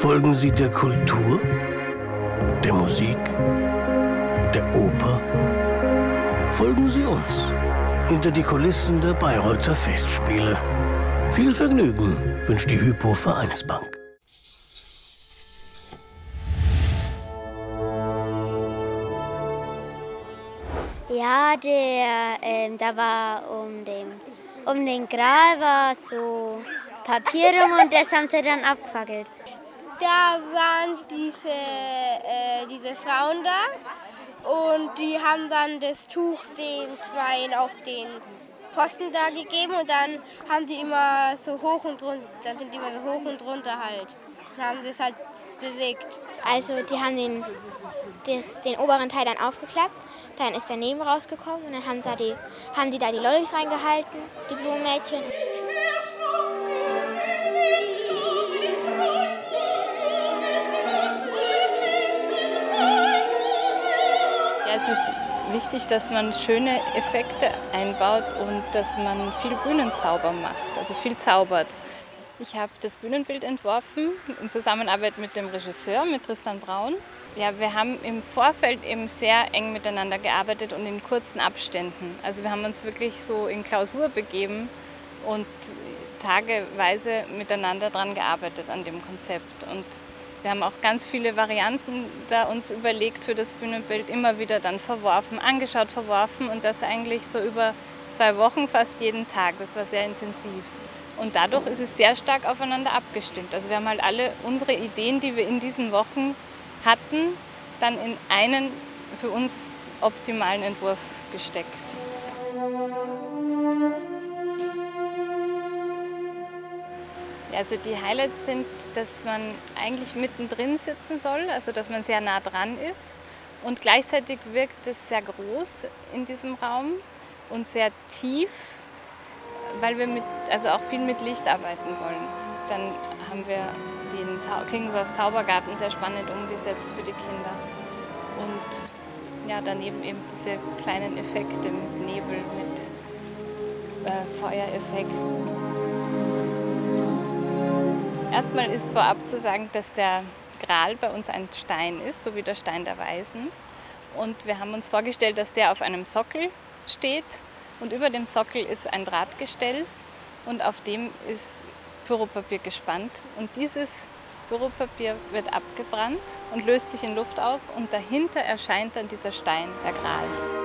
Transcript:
Folgen Sie der Kultur, der Musik, der Oper? Folgen Sie uns hinter die Kulissen der Bayreuther Festspiele. Viel Vergnügen wünscht die Hypo Vereinsbank. Ja, der, ähm, da war um den, um den Gral war so Papier rum und das haben sie dann abgefackelt. Da waren diese, äh, diese Frauen da und die haben dann das Tuch den Zweien auf den Posten da gegeben und dann haben die immer so hoch und runter, dann sind die immer so hoch und runter halt und haben das halt bewegt. Also die haben den, das, den oberen Teil dann aufgeklappt, dann ist der Neben rausgekommen und dann haben, da die, haben die da die Lollis reingehalten, die Blumenmädchen. Es ist wichtig, dass man schöne Effekte einbaut und dass man viel Bühnenzauber macht, also viel zaubert. Ich habe das Bühnenbild entworfen in Zusammenarbeit mit dem Regisseur, mit Tristan Braun. Ja, wir haben im Vorfeld eben sehr eng miteinander gearbeitet und in kurzen Abständen. Also wir haben uns wirklich so in Klausur begeben und tageweise miteinander daran gearbeitet an dem Konzept. Und wir haben auch ganz viele Varianten da uns überlegt für das Bühnenbild, immer wieder dann verworfen, angeschaut, verworfen und das eigentlich so über zwei Wochen, fast jeden Tag. Das war sehr intensiv. Und dadurch ist es sehr stark aufeinander abgestimmt. Also wir haben halt alle unsere Ideen, die wir in diesen Wochen hatten, dann in einen für uns optimalen Entwurf gesteckt. Also die Highlights sind, dass man eigentlich mittendrin sitzen soll, also dass man sehr nah dran ist. Und gleichzeitig wirkt es sehr groß in diesem Raum und sehr tief, weil wir mit, also auch viel mit Licht arbeiten wollen. Dann haben wir den Zau Klingenhaus Zaubergarten sehr spannend umgesetzt für die Kinder. Und ja, daneben eben diese kleinen Effekte mit Nebel, mit äh, Feuereffekt. Erstmal ist vorab zu sagen, dass der Gral bei uns ein Stein ist, so wie der Stein der Weisen. Und wir haben uns vorgestellt, dass der auf einem Sockel steht und über dem Sockel ist ein Drahtgestell und auf dem ist Pyropapier gespannt. Und dieses Pyropapier wird abgebrannt und löst sich in Luft auf und dahinter erscheint dann dieser Stein, der Gral.